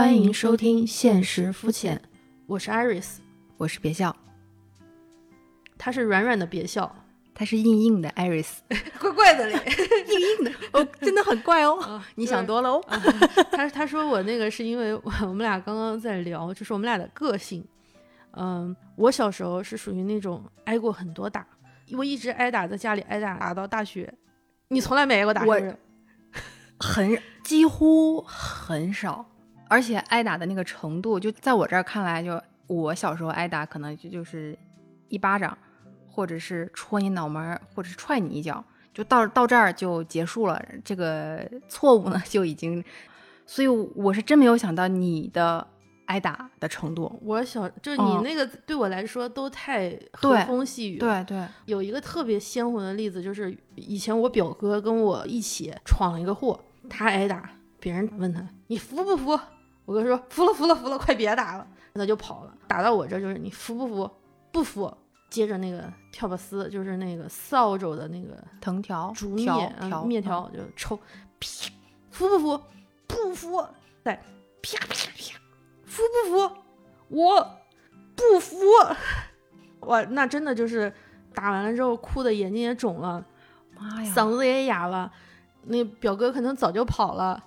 欢迎收听《现实肤浅》，我是 Iris，我是别笑，他是软软的别笑，他是硬硬的 Iris，怪怪的嘞，硬硬的。哦，真的很怪哦，你想多了哦。他他说我那个是因为我们俩刚刚在聊，就是我们俩的个性。嗯，我小时候是属于那种挨过很多打，我一直挨打，在家里挨打打到大学。你从来没挨过打？我很几乎很少，而且挨打的那个程度，就在我这儿看来，就我小时候挨打，可能就就是一巴掌，或者是戳你脑门，或者是踹你一脚，就到到这儿就结束了。这个 错误呢，就已经，所以我是真没有想到你的。挨打的程度，我小就你那个对我来说都太和风细雨。对对，有一个特别鲜活的例子，就是以前我表哥跟我一起闯了一个祸，他挨打，别人问他你服不服？我哥说服了服了服了，快别打了，他就跑了。打到我这就是你服不服？不服。接着那个跳巴丝，就是那个扫帚的那个藤条竹篾篾条就抽，啪，服不服？不服。再啪啪啪。服不服？我不服！哇，那真的就是打完了之后哭的眼睛也肿了，妈呀，嗓子也哑了。那表哥可能早就跑了，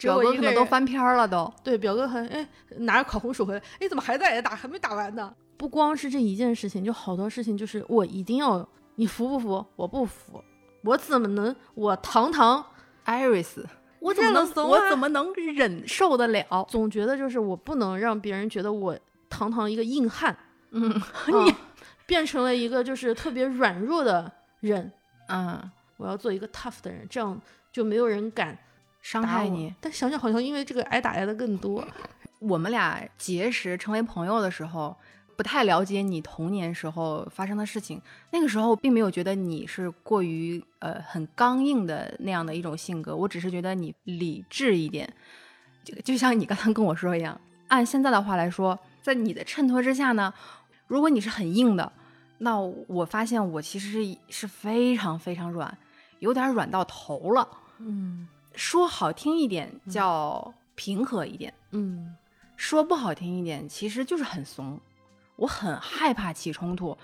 表哥可能都翻篇了都。对，表哥很哎拿着烤红薯回来，哎怎么还在打？还没打完呢。不光是这一件事情，就好多事情，就是我一定要你服不服？我不服，我怎么能我堂堂 Iris。我怎么能我怎么能忍受得了？总觉得就是我不能让别人觉得我堂堂一个硬汉，嗯，你变成了一个就是特别软弱的人，嗯，我要做一个 tough 的人，这样就没有人敢伤害你。但想想好像因为这个挨打挨的更多。我们俩结识成为朋友的时候。不太了解你童年时候发生的事情，那个时候并没有觉得你是过于呃很刚硬的那样的一种性格，我只是觉得你理智一点，就就像你刚刚跟我说一样。按现在的话来说，在你的衬托之下呢，如果你是很硬的，那我发现我其实是是非常非常软，有点软到头了。嗯，说好听一点叫平和一点，嗯，说不好听一点其实就是很怂。我很害怕起冲突，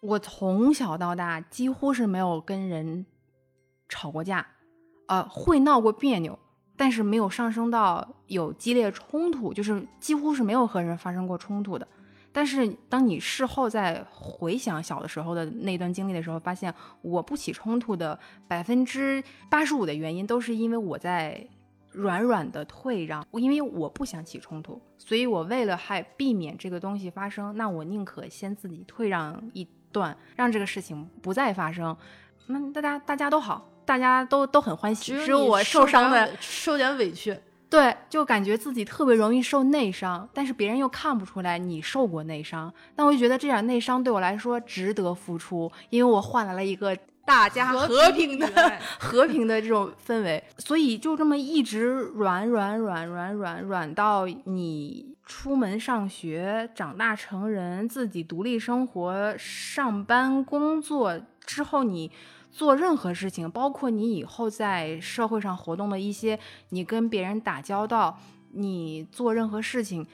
我从小到大几乎是没有跟人吵过架，呃，会闹过别扭，但是没有上升到有激烈冲突，就是几乎是没有和人发生过冲突的。但是当你事后再回想小的时候的那段经历的时候，发现我不起冲突的百分之八十五的原因都是因为我在。软软的退让，因为我不想起冲突，所以我为了害避免这个东西发生，那我宁可先自己退让一段，让这个事情不再发生。那大家大家都好，大家都都很欢喜，只有我受伤的受点委屈，对，就感觉自己特别容易受内伤，但是别人又看不出来你受过内伤，但我就觉得这点内伤对我来说值得付出，因为我换来了一个。大家和平的和平的这种氛围，所以就这么一直软软软软软软到你出门上学、长大成人、自己独立生活、上班工作之后，你做任何事情，包括你以后在社会上活动的一些，你跟别人打交道，你做任何事情。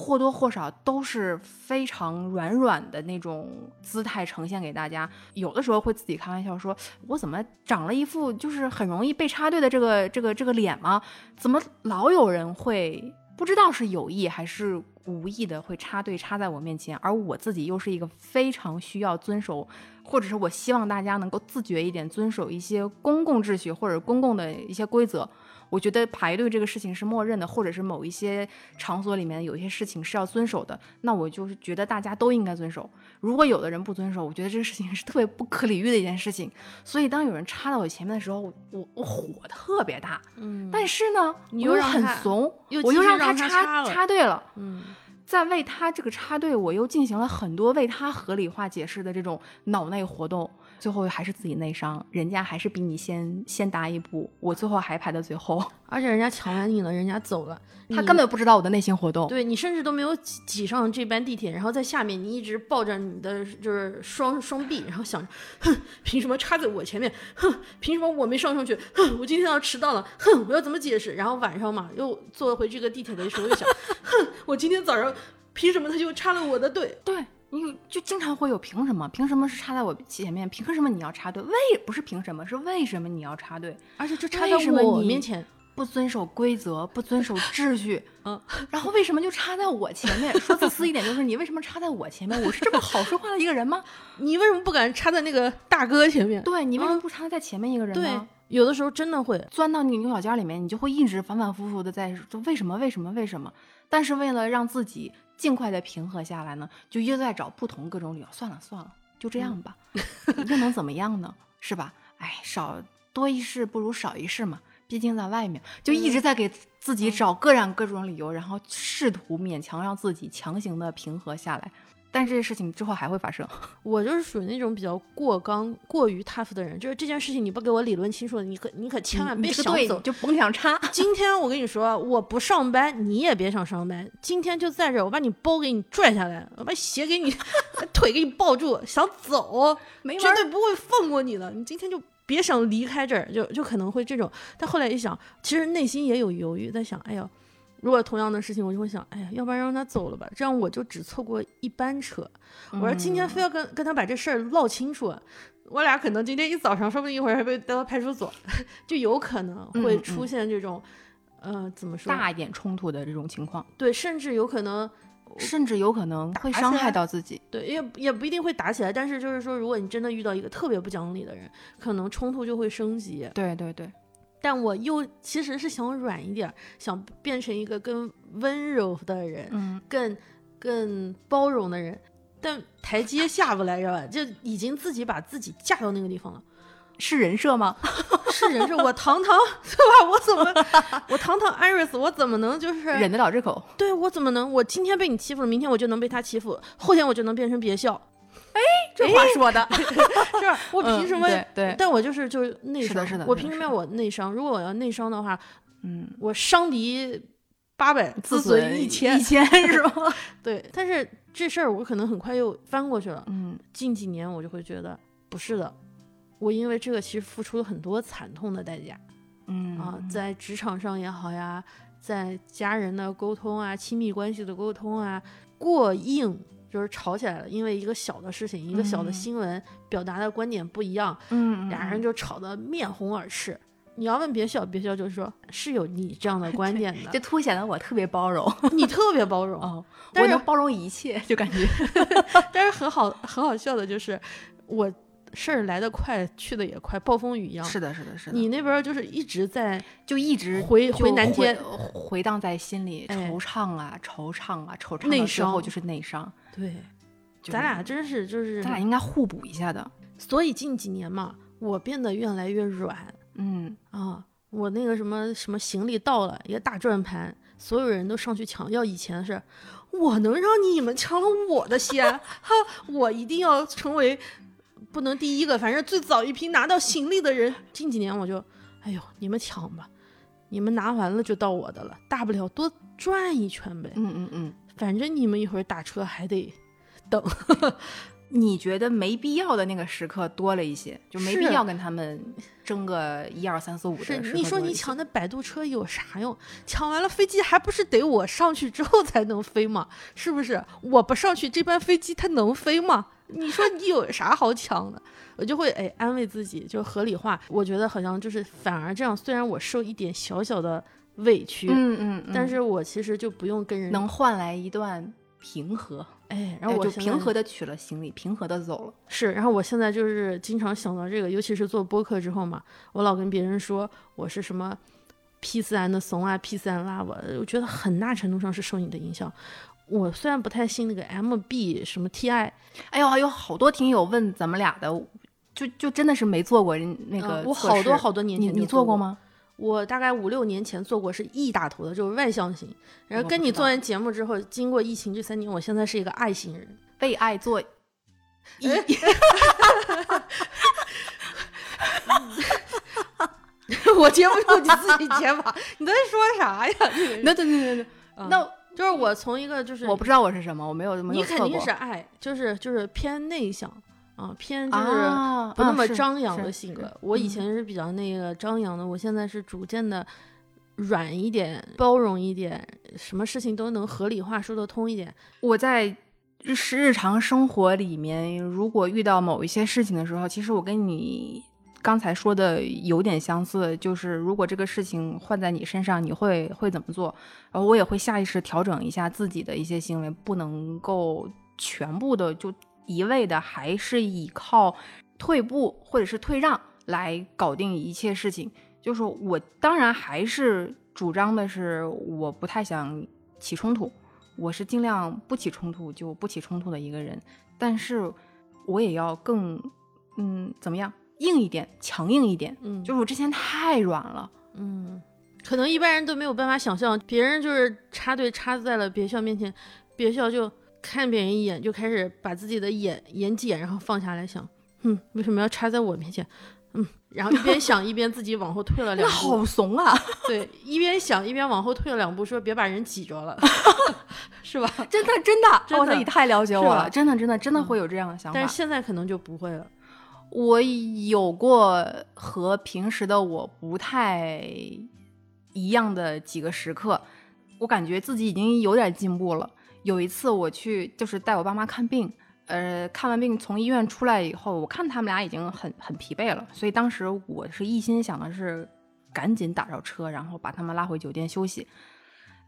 或多或少都是非常软软的那种姿态呈现给大家，有的时候会自己开玩笑说：“我怎么长了一副就是很容易被插队的这个这个这个脸吗？怎么老有人会不知道是有意还是无意的会插队插在我面前？而我自己又是一个非常需要遵守，或者是我希望大家能够自觉一点，遵守一些公共秩序或者公共的一些规则。”我觉得排队这个事情是默认的，或者是某一些场所里面有一些事情是要遵守的，那我就是觉得大家都应该遵守。如果有的人不遵守，我觉得这个事情是特别不可理喻的一件事情。所以当有人插到我前面的时候，我我火特别大。嗯，但是呢，你又很怂，我又让他插插队了。嗯，在为他这个插队，我又进行了很多为他合理化解释的这种脑内活动。最后还是自己内伤，人家还是比你先先达一步，我最后还排到最后，而且人家抢完你了，人家走了，他根本不知道我的内心活动。对你甚至都没有挤挤上这班地铁，然后在下面你一直抱着你的就是双双臂，然后想着，哼，凭什么插在我前面？哼，凭什么我没上上去？哼，我今天要迟到了，哼，我要怎么解释？然后晚上嘛，又坐回这个地铁的时候又想，哼，我今天早上凭什么他就插了我的队？对，你就经常会有凭什么？凭什么是插在我前面？凭什么你要插队？为不是凭什么，是为什么你要插队？而且这插为在你我面前，不遵守规则，不遵守 秩序，嗯，然后为什么就插在我前面？说自私一点，就是你为什么插在我前面？我是这么好说话的一个人吗？你为什么不敢插在那个大哥前面？对你为什么不插在前面一个人对呢？，有的时候真的会，钻到那个牛角尖里面，你就会一直反反复复的在说为什么为什么为什么？但是为了让自己尽快的平和下来呢，就又在找不同各种理由。算了算了，就这样吧，又能怎么样呢？是吧？哎，少多一事不如少一事嘛。毕竟在外面，就一直在给自己找各样各种理由，然后试图勉强让自己强行的平和下来。但这些事情之后还会发生。我就是属于那种比较过刚、过于 tough 的人，就是这件事情你不给我理论清楚，你可你可千万别想走。就甭想插。今天我跟你说，我不上班，你也别想上班。今天就在这儿，我把你包给你拽下来，我把鞋给你，腿给你抱住，想走，没绝对不会放过你的。你今天就别想离开这儿，就就可能会这种。但后来一想，其实内心也有犹豫，在想，哎呀，如果同样的事情，我就会想，哎呀，要不然让他走了吧，这样我就只错过一班车。我说今天非要跟跟他把这事儿唠清楚，我俩可能今天一早上，说不定一会儿还被带到派出所，就有可能会出现这种，呃，怎么说？大一点冲突的这种情况，对，甚至有可能，甚至有可能会伤害到自己。对，也也不一定会打起来，但是就是说，如果你真的遇到一个特别不讲理的人，可能冲突就会升级。对对对，但我又其实是想软一点儿，想变成一个更温柔的人，嗯，更更包容的人。但台阶下不来，知道吧？就已经自己把自己架到那个地方了。是人设吗？是人设我堂堂 对吧？我怎么我堂堂 Iris，我怎么能就是忍得了这口？对我怎么能我今天被你欺负了，明天我就能被他欺负，后天我就能变成别校，这话说的，是？我凭什么？嗯对对但我就是就是内伤，是的是的我凭什么要我内伤？如果我要内伤的话，嗯，我伤敌八百，自损损一千一。千是 吧？对，但是这事儿我可能很快又翻过去了。嗯近几年我就会觉得不是的，我因为这个其实付出了很多惨痛的代价嗯啊，在职场上也好呀，在家人的沟通啊、亲密关系的沟通啊，过硬。就是吵起来了，因为一个小的事情，一个小的嗯新闻，表达的观点不一样，嗯，俩人就吵得面红耳赤。你要问别笑，别笑就是说是有你这样的观点这的，凸显了我特别包容你特别包容。哦，但我能包容一切，就感觉 但是很好很好笑的就是，我事儿来得快，去的也快，暴风雨一样。是的，是的，是的，你那边儿就是一直在就一直回回南天，回回荡在心里，哎惆怅啊，惆怅啊，惆怅内到最后伤就是内伤。对，咱俩真是就是，咱俩应该互补一下的。所以近几年嘛，我变得越来越软嗯，啊。我那个什么什么行李到了，一个大转盘，所有人都上去抢。要以前是，我能让你们抢了我的先，哈，我一定要成为不能第一个，反正最早一批拿到行李的人。近几年我就，哎呦，你们抢吧，你们拿完了就到我的了，大不了多转一圈呗，嗯嗯嗯，反正你们一会儿打车还得等。你觉得没必要的那个时刻多了一些，就没必要跟他们争个一二三四五的时是，你说你抢那摆渡车有啥用？抢完了飞机还不是得我上去之后才能飞吗？是不是？我不上去，这班飞机它能飞吗？你说你有啥好抢的？我就会哎安慰自己，就合理化。我觉得好像就是反而这样，虽然我受一点小小的委屈，嗯嗯嗯，但是我其实就不用跟人能换来一段平和，哎，然后我就平和的取了行李，平和的走了。是，然后我现在就是经常想到这个，尤其是做播客之后嘛，我老跟别人说我是什么 peace and 怂啊，peace and love，我觉得很大程度上是受你的影响。我虽然不太信那个 MB 什么 TI，哎呦，还有好多听友问咱们俩的，就就真的是没做过人那个、嗯我好多好多年你你做过？吗？我大概五六年前做过，是 E 打头的，就是外向型。然后跟你做完节目之后，经过疫情这三年，我现在是一个爱型人。被爱做 一，我接不住，你自己接吧。你在说啥呀？那对对对对，嗯那就是我从一个就是我不知道我是什么，我没有这么你肯定是爱，就是就是偏内向啊，偏就是啊不那么张扬的性格。是我以嗯前是比较那个张扬的，我现在是逐渐的软一点，包容一点，什么事情都能合理化，说得通一点。我在日日常生活里面，如果遇到某一些事情的时候，其实我跟你刚才说的有点相似，就是如果这个事情换在你身上，你会会怎么做？然后我也会下意识调整一下自己的一些行为，不能够全部的就一味的还是依靠退步或者是退让来搞定一切事情。就是我当然还是主张的是，我不太想起冲突，我是尽量不起冲突就不起冲突的一个人，但是我也要更嗯怎么样硬一点，强硬一点。嗯，就是我之前太软了，嗯，可能一般人都没有办法想象，别人就是插队插在了别校面前，别校就看别人一眼，就开始把自己的眼眼睑然后放下来想，嗯，为什么要插在我面前？嗯，然后一边想一边自己往后退了两步，好怂啊！对，一边想一边往后退了两步，说别把人挤着了，是吧？真的真的，真的哦你太了解我了，真的真的真的嗯会有这样的想法。但是现在可能就不会了。我有过和平时的我不太一样的几个时刻，我感觉自己已经有点进步了。有一次我去就是带我爸妈看病，呃，看完病从医院出来以后，我看他们俩已经很很疲惫了，所以当时我是一心想的是赶紧打着车，然后把他们拉回酒店休息。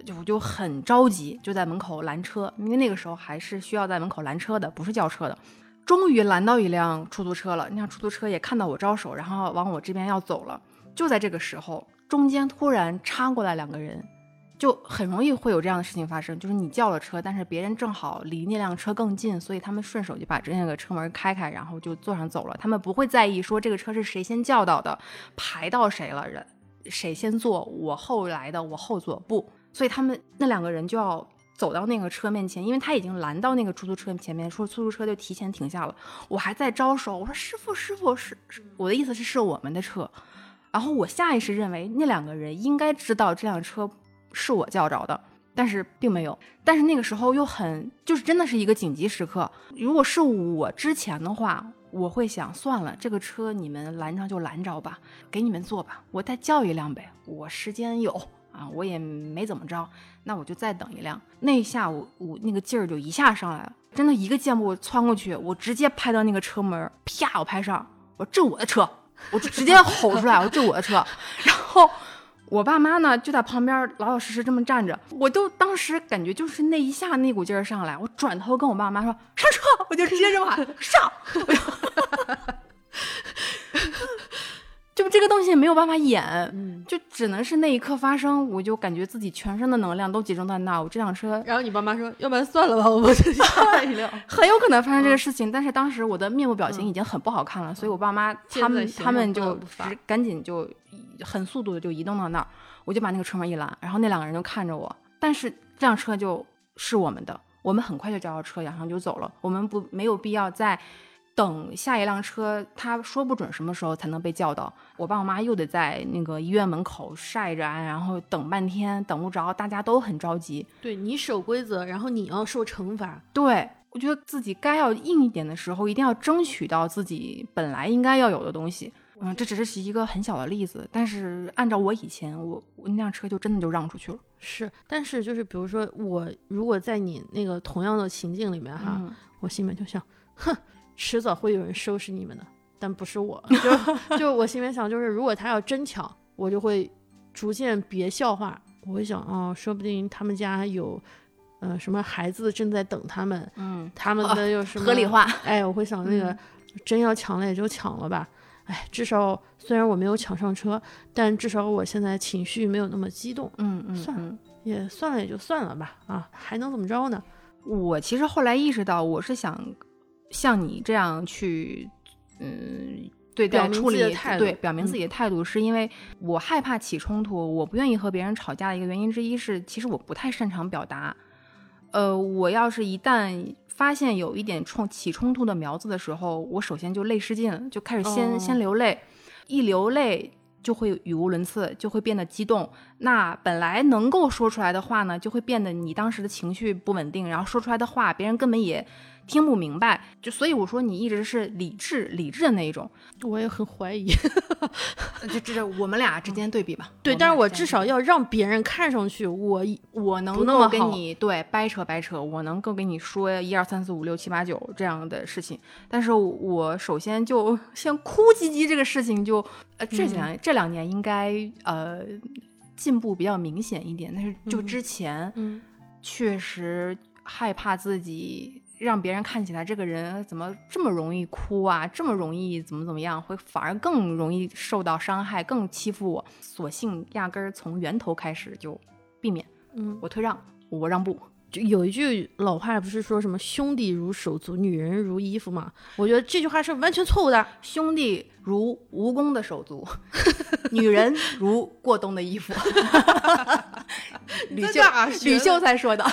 就我就很着急，就在门口拦车，因为那个时候还是需要在门口拦车的，不是叫车的。终于拦到一辆出租车了，那辆出租车也看到我招手，然后往我这边要走了。就在这个时候，中间突然插过来两个人，就很容易会有这样的事情发生，就是你叫了车，但是别人正好离那辆车更近，所以他们顺手就把这那个车门开开，然后就坐上走了。他们不会在意说这个车是谁先叫到的，排到谁了，人谁先坐，我后来的，我后座不，所以他们那两个人就要走到那个车面前，因为他已经拦到那个出租车前面，说出租车就提前停下了。我还在招手，我说师傅，师傅是是我的意思是是我们的车。然后我下意识认为那两个人应该知道这辆车是我叫着的，但是并没有。但是那个时候又很就是真的是一个紧急时刻。如果是我之前的话，我会想算了，这个车你们拦着就拦着吧，给你们坐吧，我再叫一辆呗，我时间有啊，我也没怎么着，那我就再等一辆。那一下我我那个劲儿就一下上来了，真的一个箭步窜过去，我直接拍到那个车门，啪，我拍上，我说这我的车，我就直接吼出来，我说这我的车，然后。我爸妈呢就在旁边老老实实这么站着，我都当时感觉就是那一下那股劲儿上来，我转头跟我爸妈说上车，我就直接这么喊上，我 就就这个东西没有办法演，嗯，就只能是那一刻发生，我就感觉自己全身的能量都集中在那儿，我这辆车然后你爸妈说，要不然算了吧，我们就下一辆。很有可能发生这个事情，但是当时我的面部表情已经很不好看了，所以我爸妈他们他们就赶紧就很速度的就移动到那儿，我就把那个车门一拦，然后那两个人就看着我，但是这辆车就是我们的，我们很快就叫到车，然后就走了，我们不没有必要再等下一辆车，他说不准什么时候才能被叫到，我爸我妈又得在那个医院门口晒着啊，然后等半天等不着，大家都很着急，对你守规则，然后你要受惩罚。对，我觉得自己该要硬一点的时候，一定要争取到自己本来应该要有的东西。嗯，这只是一个很小的例子，但是按照我以前，我我那辆车就真的就让出去了。是，但是就是比如说我如果在你那个同样的情境里面哈，嗯我心里面就想，哼，迟早会有人收拾你们的，但不是我。就就我心里面想，就是如果他要真抢，我就会逐渐别笑话。我会想，哦，说不定他们家有，呃，什么孩子正在等他们，嗯，他们的有什么、合理化。哎，我会想那个、嗯真要抢了也就抢了吧。哎，至少虽然我没有抢上车，但至少我现在情绪没有那么激动，嗯嗯，算了嗯也算了也就算了吧。啊，还能怎么着呢？我其实后来意识到，我是想像你这样去，嗯，对待处理的态度对，表明自己的态度，是因为我害怕起冲突，我不愿意和别人吵架的一个原因之一是，其实我不太擅长表达。呃，我要是一旦发现有一点冲起冲突的苗子的时候，我首先就泪失禁了，就开始先、哦先流泪。一流泪就会语无伦次，就会变得激动。那本来能够说出来的话呢，就会变得你当时的情绪不稳定，然后说出来的话别人根本也听不明白。就所以我说你一直是理智理智的那一种，我也很怀疑。就这是我们俩之间对比吧。对，但是我至少要让别人看上去我我能够跟不那么好你对掰扯掰扯，我能够跟你说一二三四五六七八九这样的事情，但是我首先就像哭唧唧这个事情就呃这两、这两年应该呃进步比较明显一点，但是就嗯之前嗯确实害怕自己。让别人看起来这个人怎么这么容易哭啊，这么容易怎么怎么样，会反而更容易受到伤害，更欺负我。索性压根儿从源头开始就避免。嗯，我退让，我让步。就有一句老话不是说什么兄弟如手足，女人如衣服嘛？我觉得这句话是完全错误的。兄弟如蜈蚣的手足，女人如过冬的衣服。吕秀吕秀才说的。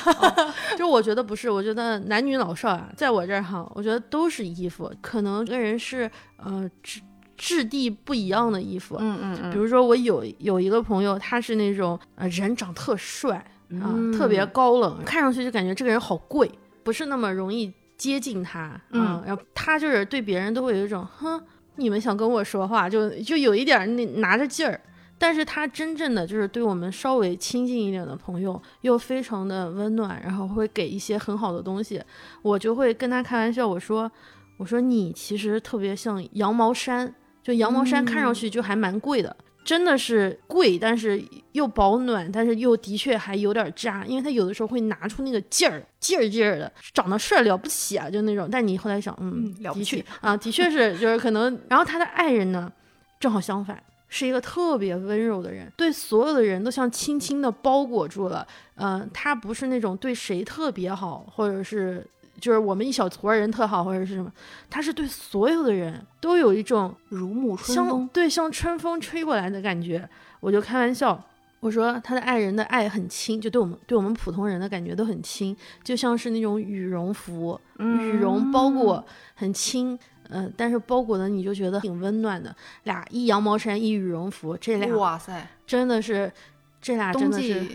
就我觉得不是，我觉得男女老少啊，在我这儿哈，我觉得都是衣服，可能跟人是呃质质地不一样的衣服。嗯嗯比如说我有有一个朋友，他是那种呃人长特帅啊、嗯特别高冷，看上去就感觉这个人好贵，不是那么容易接近他。嗯然后他就是对别人都会有一种哼，你们想跟我说话，就就有一点儿那拿着劲儿。但是他真正的就是对我们稍微亲近一点的朋友，又非常的温暖，然后会给一些很好的东西，我就会跟他开玩笑，我说，我说你其实特别像羊毛衫，就羊毛衫看上去就还蛮贵的，真的是贵，但是又保暖，但是又的确还有点渣，因为他有的时候会拿出那个劲儿，劲儿劲儿的，长得帅了不起啊，就那种。但你后来想，嗯，嗯了不的确起啊，的确是，就是可能。然后他的爱人呢，正好相反。是一个特别温柔的人，对所有的人都像轻轻的包裹住了。嗯、他不是那种对谁特别好，或者是就是我们一小撮人特好，或者是什么，他是对所有的人都有一种如沐春风。对像春风吹过来的感觉。我就开玩笑，我说他的爱人的爱很轻，就对我们对我们普通人的感觉都很轻，就像是那种羽绒服，羽绒包裹很轻。嗯、但是包裹的你就觉得挺温暖的，俩一羊毛衫一羽绒服，这俩哇塞，真的是，这俩真的是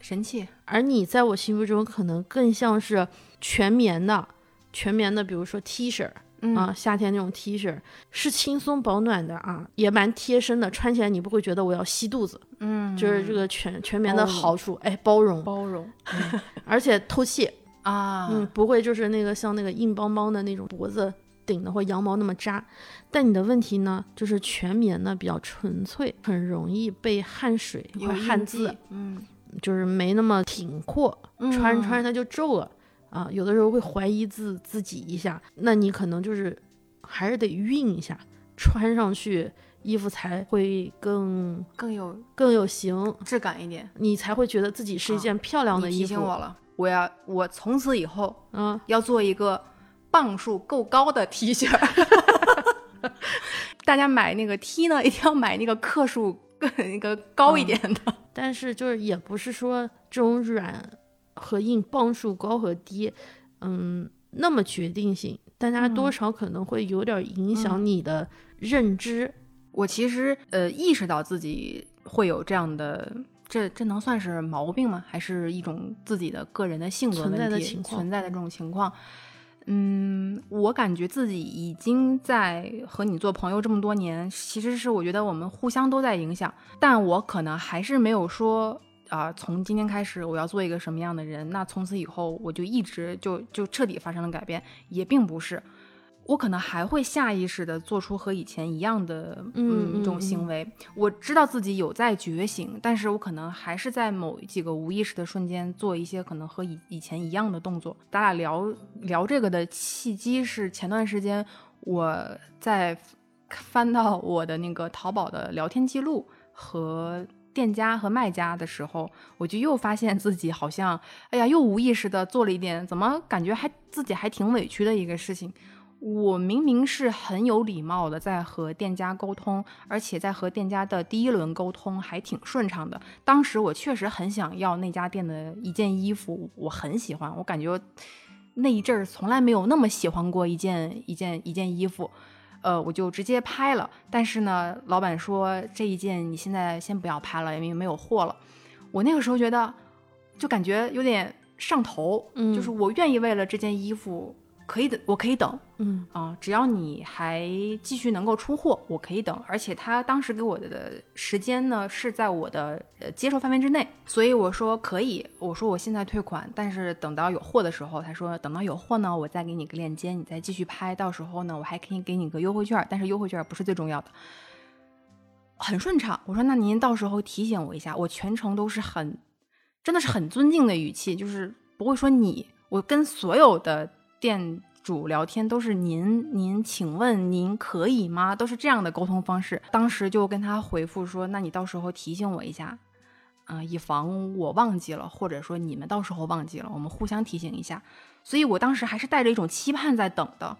神器。而你在我心目中可能更像是全棉的，全棉的，比如说 T 恤、嗯。啊，夏天那种 T 恤是轻松保暖的啊，也蛮贴身的，穿起来你不会觉得我要吸肚子，嗯，就是这个全全棉的好处，哎，包容，包容 而且透气，啊。嗯，不会就是那个像那个硬邦邦的那种脖子顶的或羊毛那么扎。但你的问题呢，就是全棉呢比较纯粹，很容易被汗水有或汗渍，嗯，就是没那么挺阔，穿着穿着它就皱了啊。有的时候会怀疑自自己一下，那你可能就是还是得熨一下，穿上去衣服才会更更有更有型，质感一点。你才会觉得自己是一件漂亮的衣服。提醒我了，我要我从此以后嗯，要做一个磅数够高的 T 恤。大家买那个 T 呢，一定要买那个克数更 那个高一点的。但是就是也不是说这种软和硬磅数高和低，嗯，那么决定性，但它多嗯少可能会有点影响嗯你的认知。我其实呃意识到自己会有这样的，这这能算是毛病吗？还是一种自己的个人的性格存在问题的情况存在的这种情况？嗯，我感觉自己已经在和你做朋友这么多年，其实是我觉得我们互相都在影响，但我可能还是没有说啊、从今天开始我要做一个什么样的人，那从此以后我就一直就就彻底发生了改变，也并不是。我可能还会下意识的做出和以前一样的嗯这种嗯行为。我知道自己有在觉醒，但是我可能还是在某几个无意识的瞬间做一些可能和以以前一样的动作。咱俩聊聊这个的契机是前段时间我在翻到我的那个淘宝的聊天记录和。店家和卖家的时候，我就又发现自己好像，哎呀，又无意识的做了一点，怎么感觉还自己还挺委屈的一个事情。我明明是很有礼貌的在和店家沟通，而且在和店家的第一轮沟通还挺顺畅的。当时我确实很想要那家店的一件衣服，我很喜欢，我感觉那一阵儿从来没有那么喜欢过一件一件一件衣服。呃，我就直接拍了。但是呢，老板说这一件你现在先不要拍了，因为没有货了。我那个时候觉得，就感觉有点上头，嗯就是我愿意为了这件衣服，可以的，我可以等，嗯啊、只要你还继续能够出货，我可以等。而且他当时给我的时间呢是在我的呃接受范围之内，所以我说可以。我说我现在退款，但是等到有货的时候，他说等到有货呢，我再给你个链接，你再继续拍。到时候呢，我还可以给你个优惠券，但是优惠券不是最重要的。很顺畅，我说那您到时候提醒我一下，我全程都是很，真的是很尊敬的语气，就是不会说你，我跟所有的店主聊天都是您，您，请问您可以吗？都是这样的沟通方式。当时就跟他回复说，那你到时候提醒我一下，啊、以防我忘记了，或者说你们到时候忘记了，我们互相提醒一下。所以我当时还是带着一种期盼在等的。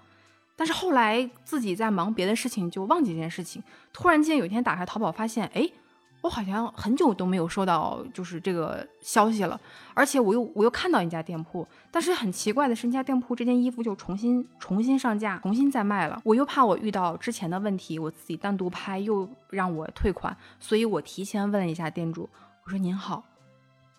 但是后来自己在忙别的事情，就忘记这件事情。突然间有一天打开淘宝，发现，哎，我好像很久都没有收到就是这个消息了。而且我又我又看到一家店铺，但是很奇怪的是，那家店铺这件衣服就重新重新上架，重新再卖了。我又怕我遇到之前的问题，我自己单独拍又让我退款，所以我提前问了一下店主，我说您好。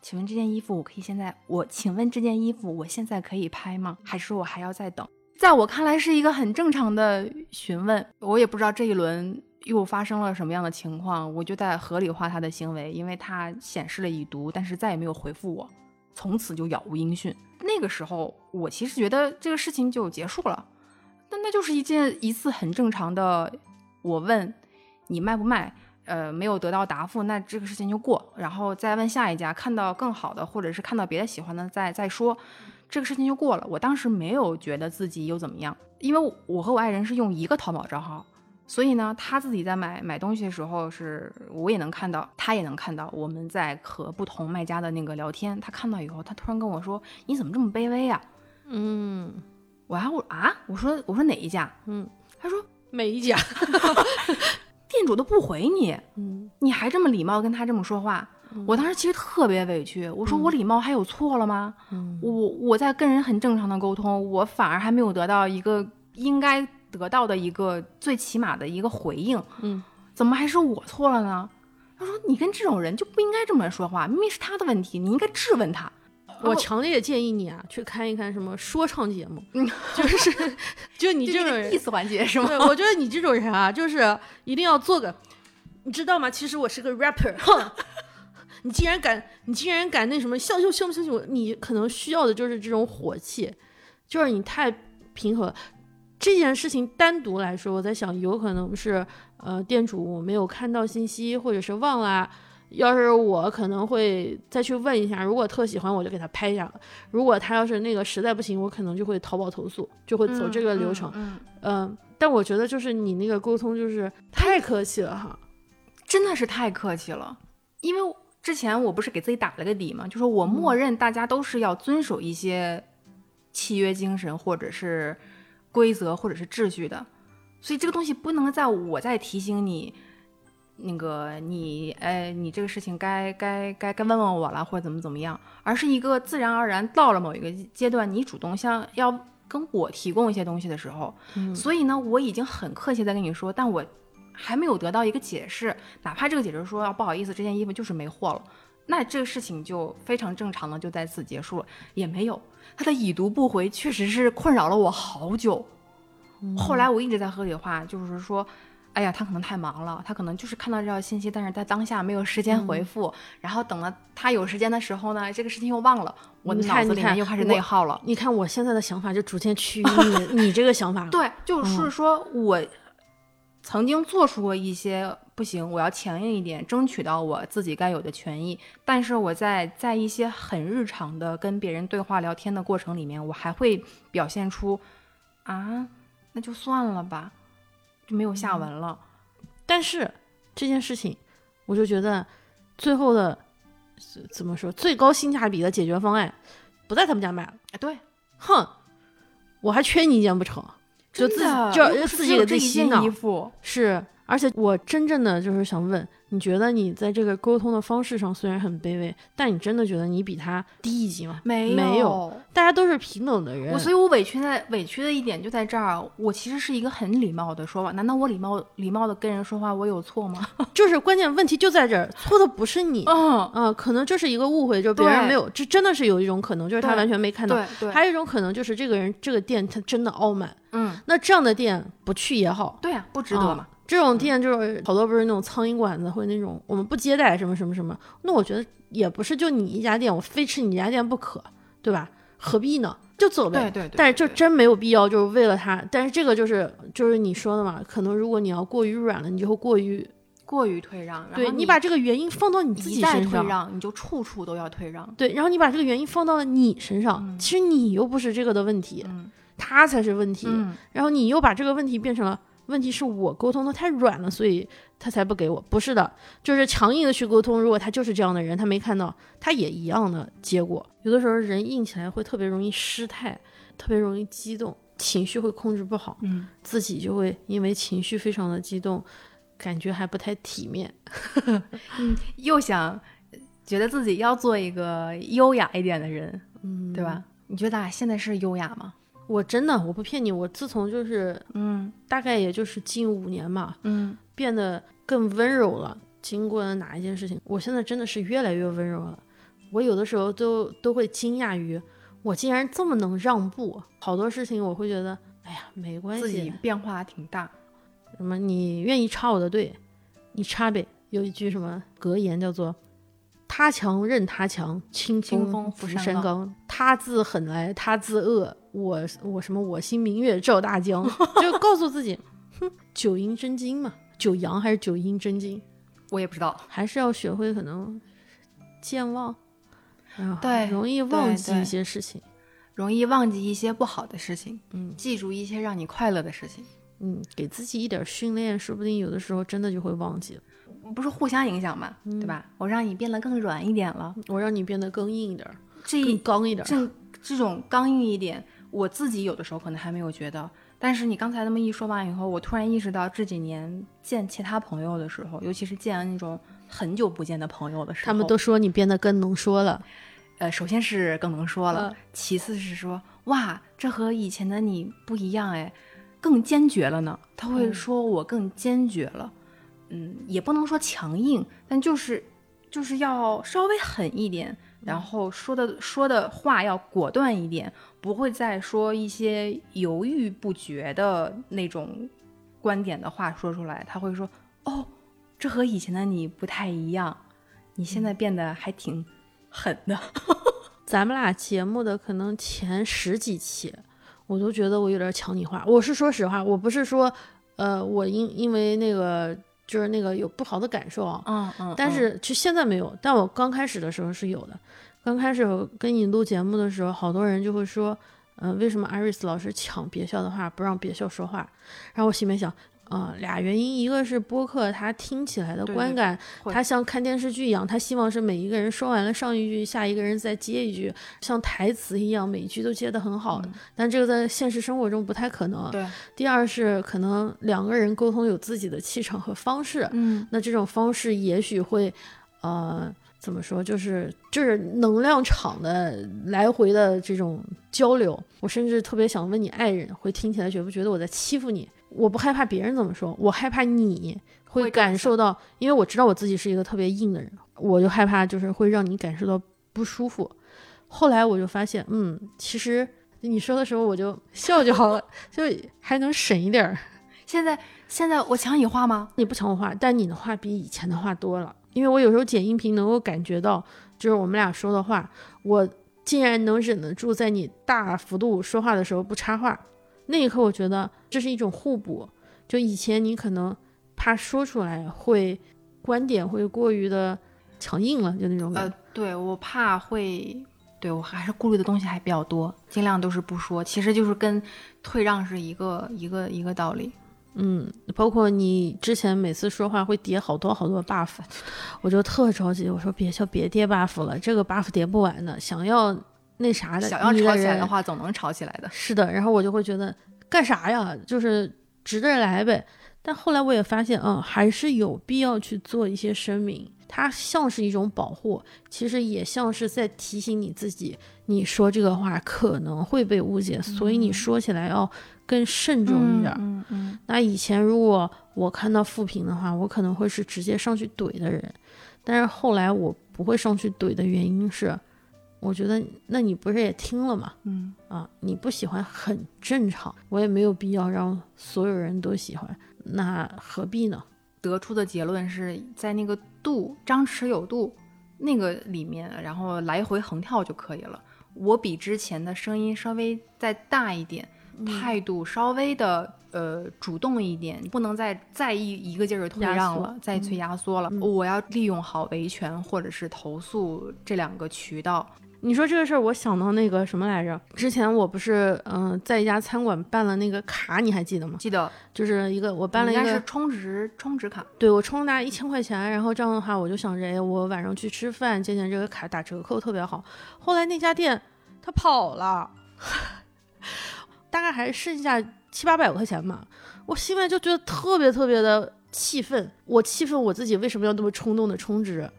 请问这件衣服我可以现在我请问这件衣服我现在可以拍吗？还是我还要再等？在我看来是一个很正常的询问，我也不知道这一轮又发生了什么样的情况，我就在合理化他的行为，因为他显示了已读，但是再也没有回复我，从此就杳无音讯。那个时候，我其实觉得这个事情就结束了，那那就是一件一次很正常的，我问你卖不卖，呃，没有得到答复，那这个事情就过，然后再问下一家，看到更好的，或者是看到别的喜欢的再再说。这个事情就过了。我当时没有觉得自己又怎么样，因为我和我爱人是用一个淘宝账号，所以呢，他自己在买买东西的时候是，我也能看到，他也能看到我们在和不同卖家的那个聊天。他看到以后，他突然跟我说：“你怎么这么卑微呀、嗯我还我啊，我说我说哪一家？嗯，他说每一家 店主都不回你，嗯你还这么礼貌跟他这么说话。我当时其实特别委屈，我说我礼貌还有错了吗？嗯我我在跟人很正常的沟通，我反而还没有得到一个应该得到的一个最起码的一个回应，嗯，怎么还是我错了呢？他说你跟这种人就不应该这么说话，明明是他的问题，你应该质问他。我强烈建议你啊，去看一看什么说唱节目，就是就你这种意，思环节是吗？对，我觉得你这种人啊，就是一定要做个，你知道吗？其实我是个 rapper，哼。你竟然敢，你竟然敢那什么，相信相信我？你可能需要的就是这种火气，就是你太平和。这件事情单独来说，我在想，有可能是呃店主没有看到信息，或者是忘了。要是我可能会再去问一下，如果特喜欢，我就给他拍下了。如果他要是那个实在不行，我可能就会淘宝投诉，就会走这个流程。嗯，嗯，但我觉得就是你那个沟通就是太客气了哈。真的是太客气了，因为之前我不是给自己打了个底嘛，就说我默认大家都是要遵守一些契约精神，或者是规则，或者是秩序的，所以这个东西不能在我在提醒你，那个你哎，你这个事情该该该该问问我了，或者怎么怎么样，而是一个自然而然到了某一个阶段，你主动向要跟我提供一些东西的时候，嗯。所以呢，我已经很客气在跟你说，但我还没有得到一个解释，哪怕这个解释说、啊、不好意思，这件衣服就是没货了，那这个事情就非常正常的就在此结束了，也没有他的已读不回，确实是困扰了我好久。后来我一直在合理化，就是说。哎呀，他可能太忙了，他可能就是看到这条信息，但是在当下没有时间回复，然后等了他有时间的时候呢，这个事情又忘了，我的脑子里面又开始内耗了。你看我现在的想法就逐渐趋于你 你这个想法了。对，就是说我曾经做出过一些不行，我要强硬一点，争取到我自己该有的权益。但是我在在一些很日常的跟别人对话聊天的过程里面，我还会表现出啊，那就算了吧，就没有下文了。但是这件事情，我就觉得最后的怎怎么说最高性价比的解决方案不在他们家买了。哎，对，哼，我还缺你一件不成？就自己就自己给自己一件洗脑衣服，是，而且我真正的就是想问，你觉得你在这个沟通的方式上虽然很卑微，但你真的觉得你比他低一级吗？没没有有。大家都是平等的人我，所以，我委屈在委屈的一点就在这儿，我其实是一个很礼貌的说法，难道我礼貌礼貌的跟人说话，我有错吗？就是关键问题就在这儿，错的不是你。嗯，啊、可能就是一个误会，就别人没有，这真的是有一种可能，就是他完全没看到。对对，还有一种可能就是这个人这个店他真的傲慢，嗯，那这样的店不去也好。对呀、不值得嘛。这种店就是好多不是那种苍蝇馆子，或者那种我们不接待什么什么什么。那我觉得也不是就你一家店，我非吃你家店不可，对吧？何必呢？就走呗。对对对，但是就真没有必要，就是为了他。但是这个就是就是你说的嘛，可能如果你要过于软了，你就会过于过于退让，然后对你把这个原因放到你自己身上，退让，你就处处都要退让。对，然后你把这个原因放到了你身上，嗯其实你又不是这个的问题，嗯他才是问题。嗯，然后你又把这个问题变成了问题是我沟通的太软了，所以他才不给我。不是的，就是强硬的去沟通。如果他就是这样的人，他没看到，他也一样的结果。有的时候人硬起来会特别容易失态，特别容易激动，情绪会控制不好，嗯，自己就会因为情绪非常的激动，感觉还不太体面。又想觉得自己要做一个优雅一点的人，嗯，对吧？你觉得咱俩现在是优雅吗？我真的我不骗你，我自从就是嗯大概也就是近五年吧，嗯变得更温柔了。经过了哪一件事情，我现在真的是越来越温柔了。我有的时候都都会惊讶于，我竟然这么能让步。好多事情我会觉得，哎呀，没关系自己系，变化挺大。什么你愿意插我的队，你插呗。有一句什么格言叫做“他强任他强，清清风拂拂山岗。他自狠来他自恶，我我什么我心明月照大江。”就告诉自己，哼，九阴真经嘛，九阳还是九阴真经，我也不知道，还是要学会可能健忘，啊，对容易忘记一些事情。容易忘记一些不好的事情，嗯记住一些让你快乐的事情，嗯，给自己一点训练，说不定有的时候真的就会忘记了。不是互相影响嘛，对吧？我让你变得更软一点了，我让你变得更硬一点儿，这更刚一点儿。这这种刚硬一点，我自己有的时候可能还没有觉得，但是你刚才那么一说完以后，我突然意识到这几年见其他朋友的时候，尤其是见那种很久不见的朋友的时候，他们都说你变得更能说了。呃，首先是更能说了，嗯其次是说哇，这和以前的你不一样哎，更坚决了呢。他会嗯说我更坚决了，嗯，也不能说强硬，但就是就是要稍微狠一点，然后说的说的话要果断一点，不会再说一些犹豫不决的那种观点的话说出来。他会说哦，这和以前的你不太一样，你现在变得还挺狠的。咱们俩节目的可能前十几期，我都觉得我有点抢你话。我是说实话，我不是说，呃，我因因为那个就是那个有不好的感受啊，嗯嗯，但是其实现在没有，但我刚开始的时候是有的。刚开始我跟你录节目的时候，好多人就会说，嗯、为什么艾瑞斯老师抢别校的话，不让别校说话？然后我心里面想，啊、俩原因，一个是播客它听起来的观感，会它像看电视剧一样，它希望是每一个人说完了上一句，下一个人再接一句，像台词一样，每一句都接得很好。嗯但这个在现实生活中不太可能。对，第二是可能两个人沟通有自己的气场和方式，嗯那这种方式也许会，呃，怎么说，就是就是能量场的来回的这种交流。我甚至特别想问你，爱人会听起来觉不觉得我在欺负你？我不害怕别人怎么说，我害怕你会感受到，因为我知道我自己是一个特别硬的人，我就害怕就是会让你感受到不舒服。后来我就发现，嗯，其实你说的时候我就 笑就好了，就还能省一点儿。现在现在我抢你话吗？你不抢我话，但你的话比以前的话多了。因为我有时候剪音频能够感觉到，就是我们俩说的话，我竟然能忍得住在你大幅度说话的时候不插话。那一刻，我觉得这是一种互补。就以前你可能怕说出来会观点会过于的强硬了，就那种感觉。呃，对我怕会，对我还是顾虑的东西还比较多，尽量都是不说。其实就是跟退让是一个一个一个道理。嗯，包括你之前每次说话会叠好多好多 buff，我就特着急，我说别就别叠 buff 了，这个 buff 叠不完的，想要那啥的，想要吵起来的话，总能吵起来的。是的，然后我就会觉得干啥呀，就是直着来呗。但后来我也发现，嗯，还是有必要去做一些声明。它像是一种保护，其实也像是在提醒你自己，你说这个话可能会被误解，所以你说起来要更慎重一点。嗯嗯那以前如果我看到负评的话，我可能会是直接上去怼的人，但是后来我不会上去怼的原因是，我觉得那你不是也听了吗？嗯啊，你不喜欢很正常，我也没有必要让所有人都喜欢，那何必呢？得出的结论是在那个度张弛有度那个里面，然后来回横跳就可以了。我比之前的声音稍微再大一点，态度稍微的呃主动一点，不能再再一一个劲儿退压缩让了，再去压缩了。嗯我要利用好维权或者是投诉这两个渠道。你说这个事儿，我想到那个什么来着？之前我不是嗯、呃在一家餐馆办了那个卡，你还记得吗？记得就是一个我办了一个应该是充值充值卡，对我充了大概一千块钱，然后这样的话，我就想着，哎，我晚上去吃饭，借借这个卡打折扣特别好。后来那家店他跑了，大概还剩下七八百块钱吧。我心里面就觉得特别特别的气愤，我气愤我自己为什么要那么冲动的充值，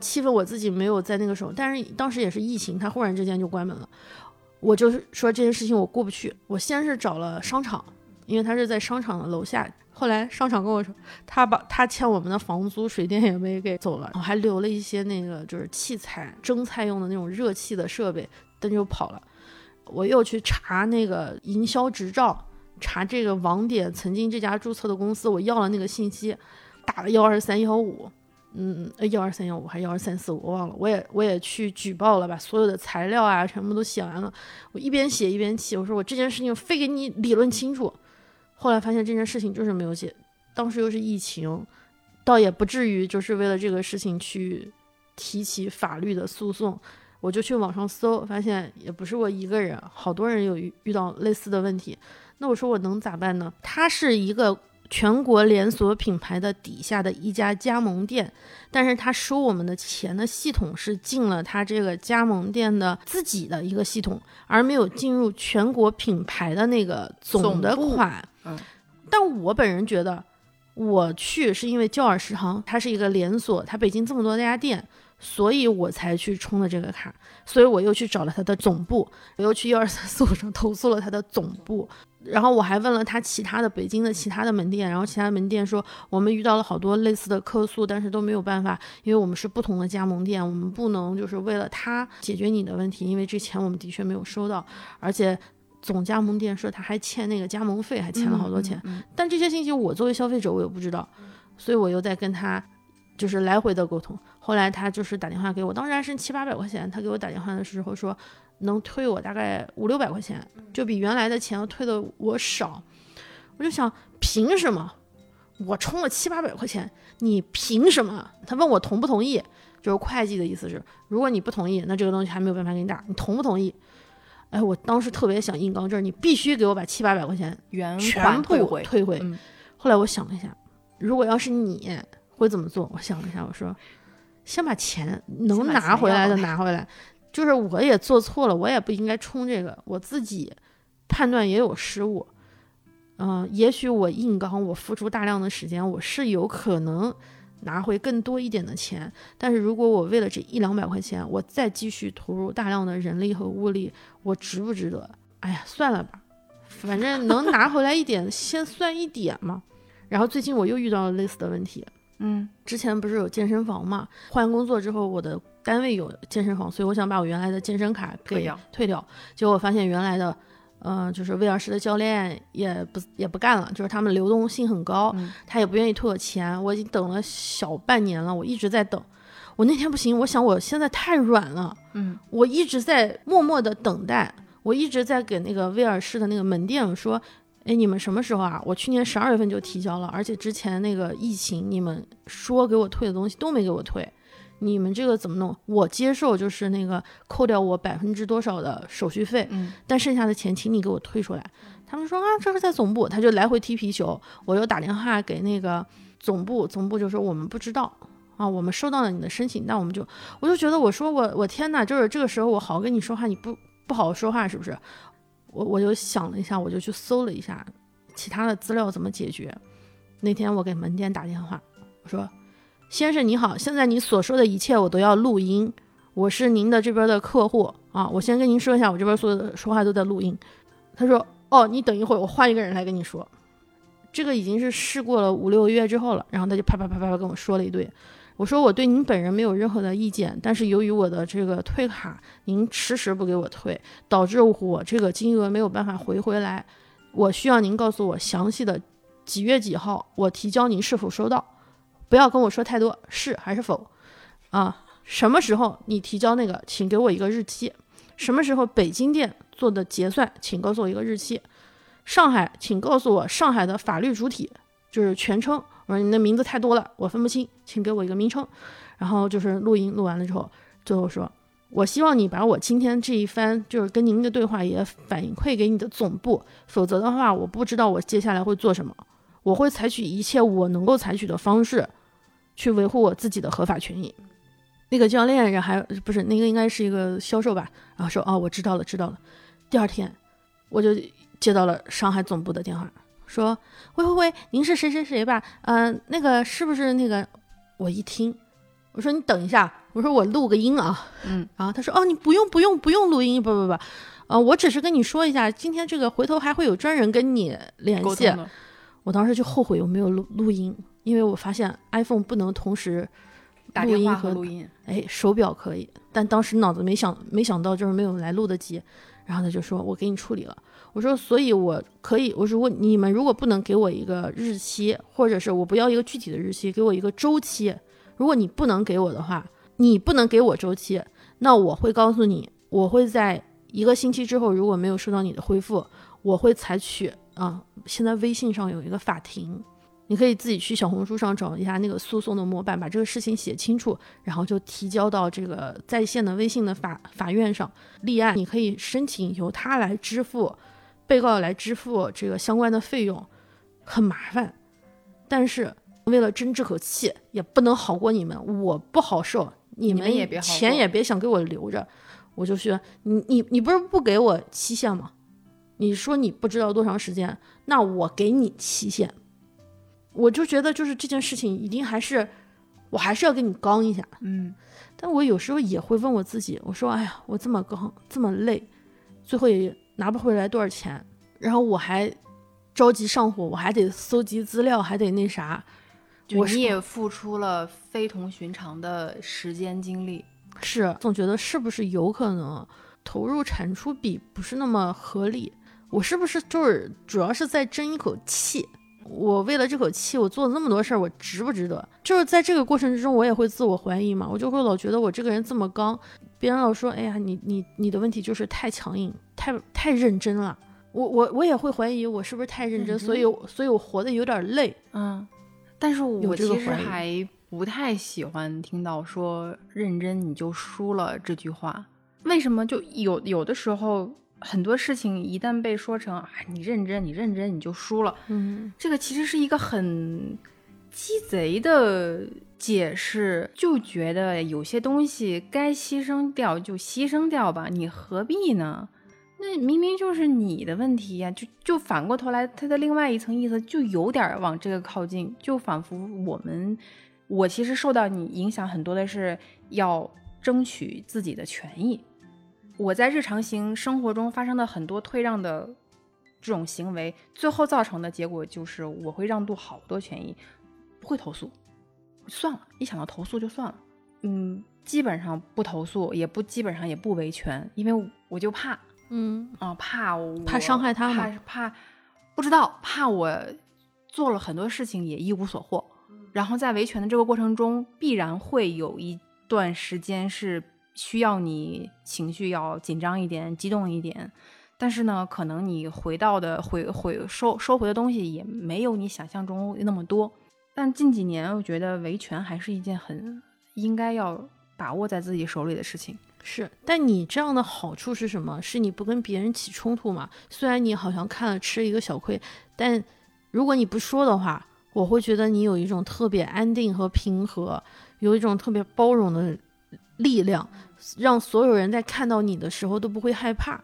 气愤我自己没有在那个时候。但是当时也是疫情，他忽然之间就关门了，我就是说这件事情我过不去。我先是找了商场，因为他是在商场的楼下。后来商场跟我说，他把他欠我们的房租、水电也没给走了，还留了一些那个就是器材蒸菜用的那种热气的设备，但就跑了。我又去查那个营销执照，查这个网点曾经这家注册的公司，我要了那个信息，打了幺二三幺五，嗯，幺二三幺五还是幺二三四五，我忘了。我也我也去举报了，把所有的材料啊全部都写完了。我一边写一边气，我说我这件事情非给你理论清楚。后来发现这件事情就是没有解，当时又是疫情，倒也不至于就是为了这个事情去提起法律的诉讼。我就去网上搜，发现也不是我一个人，好多人有遇遇到类似的问题。那我说我能咋办呢？他是一个全国连锁品牌的底下的一家加盟店，但是他收我们的钱的系统是进了他这个加盟店的自己的一个系统，而没有进入全国品牌的那个总的款。嗯，但我本人觉得，我去是因为教尔食堂它是一个连锁，它北京这么多家店，所以我才去充的这个卡，所以我又去找了他的总部，我又去幺二三四五上投诉了他的总部。然后我还问了他其他的北京的其他的门店，然后其他门店说我们遇到了好多类似的客诉，但是都没有办法，因为我们是不同的加盟店，我们不能就是为了他解决你的问题，因为这钱我们的确没有收到，而且总加盟店说他还欠那个加盟费，还欠了好多钱。嗯但这些信息我作为消费者我也不知道，所以我又在跟他就是来回的沟通。后来他就是打电话给我，当时还剩七八百块钱，他给我打电话的时候说能退我大概五六百块钱，就比原来的钱要退的我少。我就想，凭什么我充了七八百块钱，你凭什么？他问我同不同意，就是会计的意思是，如果你不同意，那这个东西还没有办法给你打，你同不同意？哎，我当时特别想硬刚就是，你必须给我把七八百块钱原全退回。退回。嗯后来我想了一下，如果要是你会怎么做？我想了一下，我说先把钱能拿回来的拿回来。就是我也做错了，我也不应该冲这个，我自己判断也有失误。嗯、也许我硬刚，我付出大量的时间，我是有可能拿回更多一点的钱。但是如果我为了这一两百块钱，我再继续投入大量的人力和物力，我值不值得？哎呀，算了吧，反正能拿回来一点，先算一点嘛。然后最近我又遇到了类似的问题，嗯之前不是有健身房嘛？换工作之后，我的单位有健身房，所以我想把我原来的健身卡给退掉退掉。结果我发现原来的，呃，就是威尔士的教练也不也不干了，就是他们流动性很高，嗯他也不愿意退我钱。我已经等了小半年了，我一直在等。我那天不行，我想我现在太软了，嗯我一直在默默的等待，我一直在给那个威尔士的那个门店说，哎，你们什么时候啊？我去年十二月份就提交了，而且之前那个疫情，你们说给我退的东西都没给我退，你们这个怎么弄？我接受就是那个扣掉我百分之多少的手续费，嗯但剩下的钱请你给我退出来。他们说啊，这是在总部，他就来回踢皮球。我又打电话给那个总部，总部就说我们不知道啊，我们收到了你的申请，那我们就我就觉得我说我我天哪，就是这个时候我好好跟你说话，你不不好好说话是不是？我我就想了一下，我就去搜了一下其他的资料怎么解决。那天我给门店打电话，我说：“先生你好，现在你所说的一切我都要录音，我是您的这边的客户啊，我先跟您说一下，我这边所有的说话都在录音。”他说：“哦，你等一会儿，我换一个人来跟你说。”这个已经是试过了五六个月之后了，然后他就啪啪啪啪啪跟我说了一堆。我说我对您本人没有任何的意见，但是由于我的这个退卡您迟迟不给我退，导致我这个金额没有办法回回来，我需要您告诉我详细的。几月几号？我提交您是否收到？不要跟我说太多，是还是否？啊，什么时候你提交那个？请给我一个日期。什么时候北京店做的结算？请告诉我一个日期。上海，请告诉我上海的法律主体就是全称。我说你的名字太多了，我分不清，请给我一个名称。然后就是录音录完了之后，最后说，我希望你把我今天这一番就是跟您的对话也反馈给你的总部，否则的话，我不知道我接下来会做什么。我会采取一切我能够采取的方式，去维护我自己的合法权益。那个教练，然还不是那个，应该是一个销售吧。然后说：“哦，我知道了，知道了。”第二天，我就接到了上海总部的电话，说：“喂喂喂，您是谁谁谁吧？嗯，那个是不是那个？”我一听，我说：“你等一下，我说我录个音啊。”嗯，然后他说：“哦，你不用不用不用录音，不不不，呃，我只是跟你说一下，今天这个回头还会有专人跟你联系。”我当时就后悔我没有录录音，因为我发现 iPhone 不能同时打电话和录音。哎，手表可以，但当时脑子没想没想到就是没有来录的及。然后他就说：“我给你处理了。”我说：“所以我可以，我如果你们如果不能给我一个日期，或者是我不要一个具体的日期，给我一个周期。如果你不能给我的话，你不能给我周期，那我会告诉你，我会在一个星期之后，如果没有收到你的回复，我会采取。”啊，现在微信上有一个法庭，你可以自己去小红书上找一下那个诉讼的模板，把这个事情写清楚，然后就提交到这个在线的微信的法法院上立案。你可以申请由他来支付，被告来支付这个相关的费用，很麻烦。但是为了争这口气，也不能好过你们，我不好受，你们也别钱也别想给我留着，我就说你你你不是不给我期限吗？你说你不知道多长时间，那我给你期限。我就觉得就是这件事情一定还是，我还是要跟你刚一下。嗯，但我有时候也会问我自己，我说，哎呀，我这么刚这么累，最后也拿不回来多少钱，然后我还着急上火，我还得搜集资料，还得那啥。就你也付出了非同寻常的时间精力。是，总觉得是不是有可能投入产出比不是那么合理？我是不是就是主要是在争一口气？我为了这口气，我做了那么多事儿，我值不值得？就是在这个过程之中，我也会自我怀疑嘛，我就会老觉得我这个人这么刚，别人老说，哎呀，你你你的问题就是太强硬，太太认真了。我我我也会怀疑我是不是太认真，所以所以我活得有点累。嗯，但是我其实还不太喜欢听到说认真你就输了这句话。为什么？就有有的时候。很多事情一旦被说成啊，你认真，你认真，你就输了。嗯，这个其实是一个很鸡贼的解释，就觉得有些东西该牺牲掉就牺牲掉吧，你何必呢？那明明就是你的问题呀，就就反过头来，它的另外一层意思就有点往这个靠近，就仿佛我们，我其实受到你影响很多的是要争取自己的权益。我在日常行生活中发生的很多退让的这种行为，最后造成的结果就是我会让渡好多权益，不会投诉，算了，一想到投诉就算了，嗯，基本上不投诉，也不基本上也不维权，因为我就怕，嗯啊，怕我怕伤害他吗？怕不知道，怕我做了很多事情也一无所获，然后在维权的这个过程中，必然会有一段时间是。需要你情绪要紧张一点、激动一点，但是呢，可能你回到的回回收收回的东西也没有你想象中那么多。但近几年，我觉得维权还是一件很应该要把握在自己手里的事情。是，但你这样的好处是什么？是你不跟别人起冲突嘛？虽然你好像看了吃了一个小亏，但如果你不说的话，我会觉得你有一种特别安定和平和，有一种特别包容的力量。让所有人在看到你的时候都不会害怕，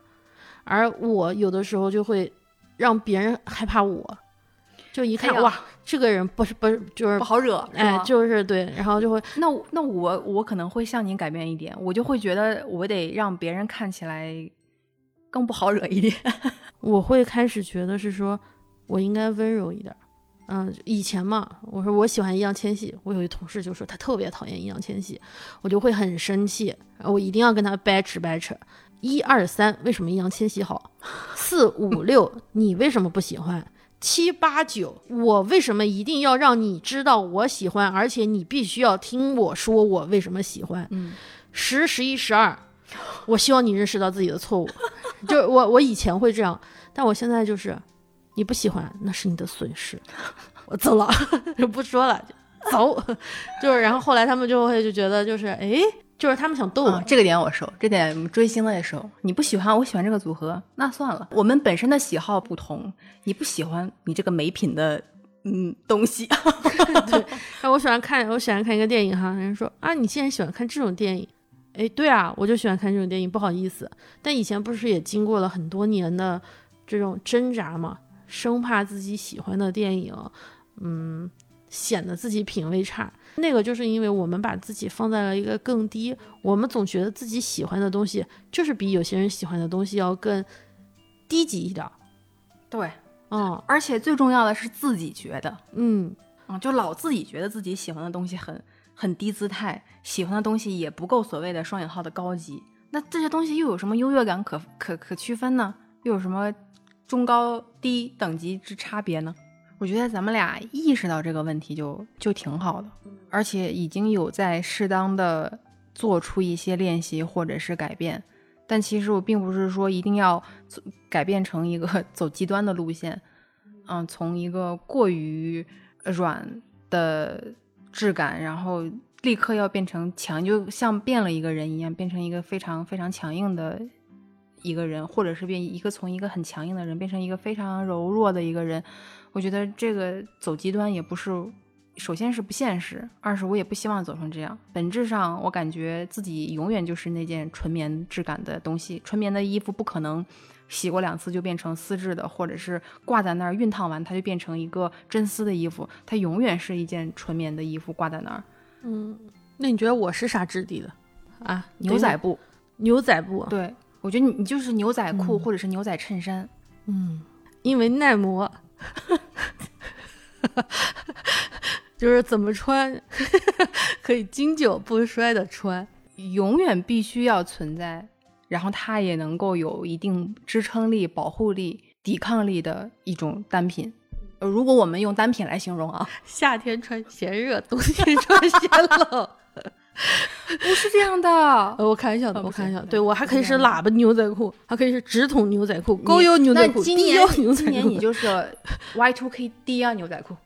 而我有的时候就会让别人害怕我，就一看哇，这个人不是不是就是不好惹，是哎就是对，然后就会那我那我我可能会向您改变一点，我就会觉得我得让别人看起来更不好惹一点。我会开始觉得是说我应该温柔一点儿。嗯，以前嘛，我说我喜欢易烊千玺，我有一同事就说他特别讨厌易烊千玺，我就会很生气，我一定要跟他掰扯掰扯。一二三，为什么易烊千玺好？四五六，你为什么不喜欢？七八九，我为什么一定要让你知道我喜欢，而且你必须要听我说我为什么喜欢？嗯，十、十一、十二，我希望你认识到自己的错误。就我，我以前会这样，但我现在就是，你不喜欢那是你的损失，我走了，就 不说了，就走。就是，然后后来他们就会就觉得就是，哎，就是他们想逗我，嗯这个点我收，这点追星的也收。你不喜欢，我喜欢这个组合，那算了，我们本身的喜好不同，你不喜欢你这个没品的嗯东西。对，然后我喜欢看，我喜欢看一个电影哈，人家说啊，你既然喜欢看这种电影，哎，对啊，我就喜欢看这种电影，不好意思。但以前不是也经过了很多年的这种挣扎嘛，生怕自己喜欢的电影，嗯，显得自己品味差。那个就是因为我们把自己放在了一个更低，我们总觉得自己喜欢的东西就是比有些人喜欢的东西要更低级一点儿。对，嗯而且最重要的是自己觉得，嗯，嗯，就老自己觉得自己喜欢的东西很很低姿态，喜欢的东西也不够所谓的双引号的高级。那这些东西又有什么优越感可可可区分呢？又有什么中高低等级之差别呢？我觉得咱们俩意识到这个问题就就挺好的，而且已经有在适当的做出一些练习或者是改变。但其实我并不是说一定要改变成一个 走极端的路线，嗯，从一个过于软的质感，然后立刻要变成强，就像变了一个人一样，变成一个非常非常强硬的一个人，或者是变一个从一个很强硬的人变成一个非常柔弱的一个人。我觉得这个走极端也不是，首先是不现实，二是我也不希望走成这样。本质上，我感觉自己永远就是那件纯棉质感的东西，纯棉的衣服不可能。洗过两次就变成丝质的，或者是挂在那儿熨烫完它就变成一个真丝的衣服，它永远是一件纯棉的衣服挂在那儿。嗯那你觉得我是啥质地的啊？牛仔布，牛仔布，对我觉得你你就是牛仔裤嗯或者是牛仔衬衫，嗯，因为耐磨，就是怎么穿可以经久不衰的穿。永远必须要存在，然后它也能够有一定支撑力、保护力、抵抗力的一种单品。如果我们用单品来形容啊，夏天穿嫌热，冬天穿嫌冷。不是这样的。呃，我开玩笑的，哦我开玩笑的。对对我还可以是喇叭牛仔裤，还可以是直筒牛仔裤、高腰牛仔裤、那今年低腰牛仔今年你。就是 Y two K 低腰牛仔裤，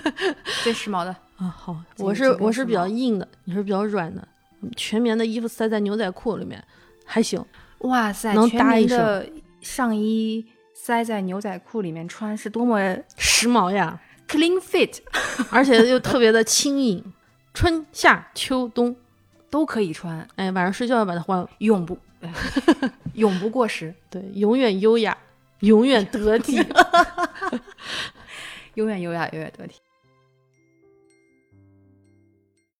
最时髦的。啊，好，我是我是比较硬的，你是比较软的。全棉的衣服塞在牛仔裤里面还行。哇塞，能全搭一棉的上衣塞在牛仔裤里面穿，是多么时髦呀，clean fit，而且又特别的轻盈，春夏秋冬，都可以穿，哎，晚上睡觉要把它换了，永不 永不过时，对，永远优雅，永远得体。永远优雅，永远得体。